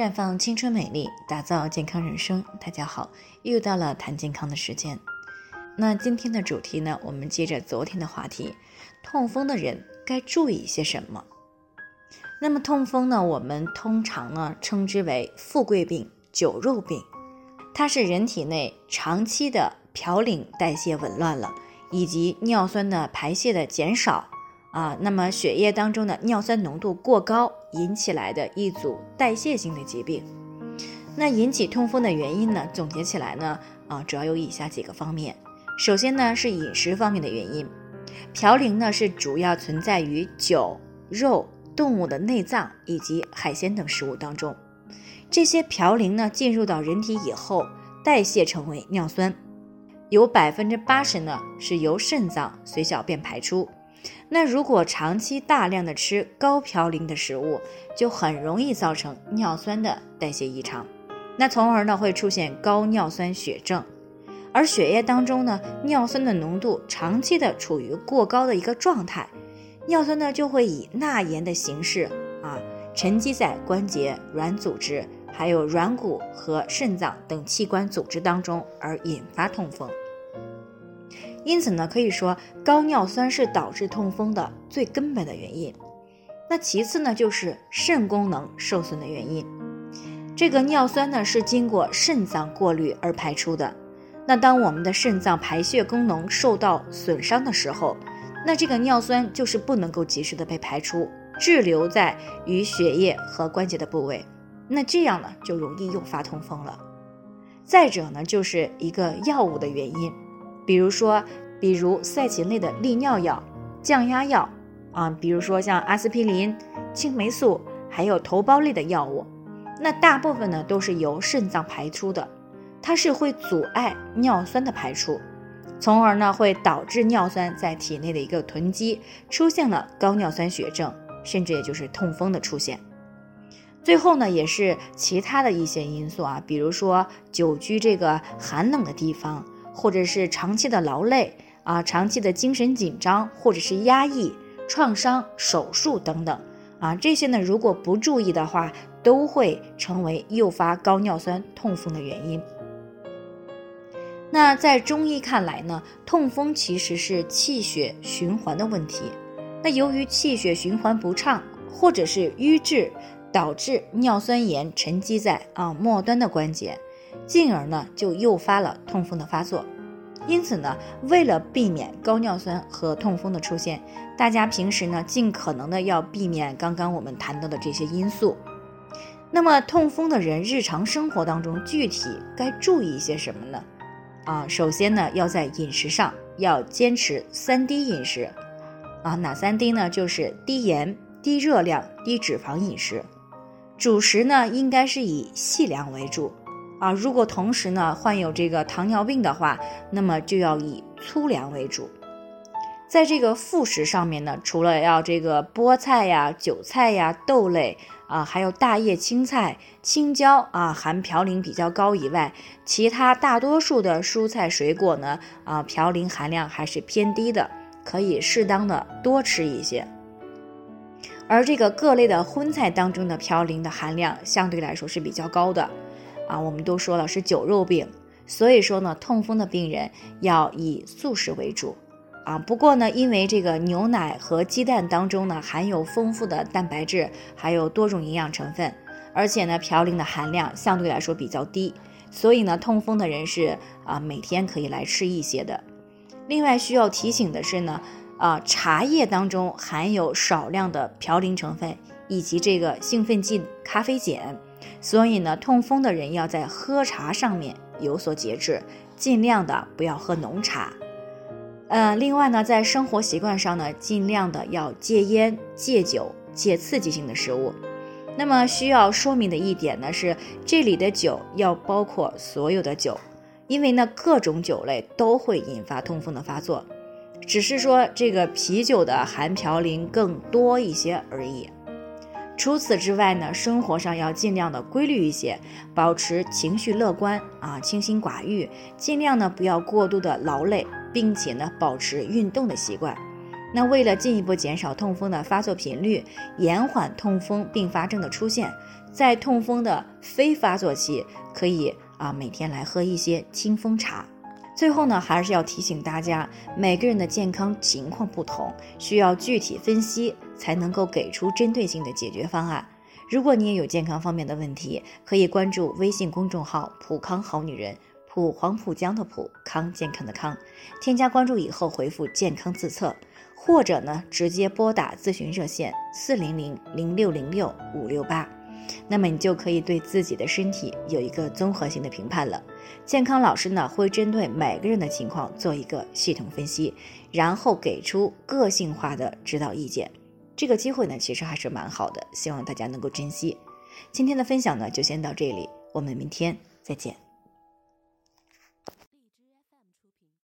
绽放青春美丽，打造健康人生。大家好，又到了谈健康的时间。那今天的主题呢，我们接着昨天的话题，痛风的人该注意些什么？那么痛风呢，我们通常呢称之为富贵病、酒肉病，它是人体内长期的嘌呤代谢紊乱了，以及尿酸的排泄的减少。啊，那么血液当中的尿酸浓度过高引起来的一组代谢性的疾病。那引起痛风的原因呢？总结起来呢，啊，主要有以下几个方面。首先呢是饮食方面的原因，嘌呤呢是主要存在于酒、肉、动物的内脏以及海鲜等食物当中。这些嘌呤呢进入到人体以后，代谢成为尿酸，有百分之八十呢是由肾脏随小便排出。那如果长期大量的吃高嘌呤的食物，就很容易造成尿酸的代谢异常，那从而呢会出现高尿酸血症，而血液当中呢尿酸的浓度长期的处于过高的一个状态，尿酸呢就会以钠盐的形式啊沉积在关节、软组织、还有软骨和肾脏等器官组织当中，而引发痛风。因此呢，可以说高尿酸是导致痛风的最根本的原因。那其次呢，就是肾功能受损的原因。这个尿酸呢是经过肾脏过滤而排出的。那当我们的肾脏排泄功能受到损伤的时候，那这个尿酸就是不能够及时的被排出，滞留在与血液和关节的部位。那这样呢，就容易诱发痛风了。再者呢，就是一个药物的原因。比如说，比如赛禽类的利尿药、降压药啊，比如说像阿司匹林、青霉素，还有头孢类的药物，那大部分呢都是由肾脏排出的，它是会阻碍尿酸的排出，从而呢会导致尿酸在体内的一个囤积，出现了高尿酸血症，甚至也就是痛风的出现。最后呢，也是其他的一些因素啊，比如说久居这个寒冷的地方。或者是长期的劳累啊，长期的精神紧张，或者是压抑、创伤、手术等等啊，这些呢，如果不注意的话，都会成为诱发高尿酸痛风的原因。那在中医看来呢，痛风其实是气血循环的问题。那由于气血循环不畅，或者是瘀滞，导致尿酸盐沉积在啊末端的关节。进而呢，就诱发了痛风的发作。因此呢，为了避免高尿酸和痛风的出现，大家平时呢，尽可能的要避免刚刚我们谈到的这些因素。那么，痛风的人日常生活当中具体该注意一些什么呢？啊，首先呢，要在饮食上要坚持三低饮食。啊，哪三低呢？就是低盐、低热量、低脂肪饮食。主食呢，应该是以细粮为主。啊，如果同时呢患有这个糖尿病的话，那么就要以粗粮为主。在这个副食上面呢，除了要这个菠菜呀、韭菜呀、豆类啊，还有大叶青菜、青椒啊，含嘌呤比较高以外，其他大多数的蔬菜水果呢，啊，嘌呤含量还是偏低的，可以适当的多吃一些。而这个各类的荤菜当中的嘌呤的含量相对来说是比较高的。啊，我们都说了是酒肉病，所以说呢，痛风的病人要以素食为主啊。不过呢，因为这个牛奶和鸡蛋当中呢含有丰富的蛋白质，还有多种营养成分，而且呢嘌呤的含量相对来说比较低，所以呢痛风的人是啊每天可以来吃一些的。另外需要提醒的是呢，啊茶叶当中含有少量的嘌呤成分以及这个兴奋剂咖啡碱。所以呢，痛风的人要在喝茶上面有所节制，尽量的不要喝浓茶。呃，另外呢，在生活习惯上呢，尽量的要戒烟、戒酒、戒刺激性的食物。那么需要说明的一点呢是，这里的酒要包括所有的酒，因为呢各种酒类都会引发痛风的发作，只是说这个啤酒的含嘌呤更多一些而已。除此之外呢，生活上要尽量的规律一些，保持情绪乐观啊，清心寡欲，尽量呢不要过度的劳累，并且呢保持运动的习惯。那为了进一步减少痛风的发作频率，延缓痛风并发症的出现，在痛风的非发作期，可以啊每天来喝一些清风茶。最后呢，还是要提醒大家，每个人的健康情况不同，需要具体分析，才能够给出针对性的解决方案。如果你也有健康方面的问题，可以关注微信公众号“普康好女人”，普黄浦江的普康健康的康，添加关注以后回复“健康自测”，或者呢直接拨打咨询热线四零零零六零六五六八。那么你就可以对自己的身体有一个综合性的评判了。健康老师呢会针对每个人的情况做一个系统分析，然后给出个性化的指导意见。这个机会呢其实还是蛮好的，希望大家能够珍惜。今天的分享呢就先到这里，我们明天再见。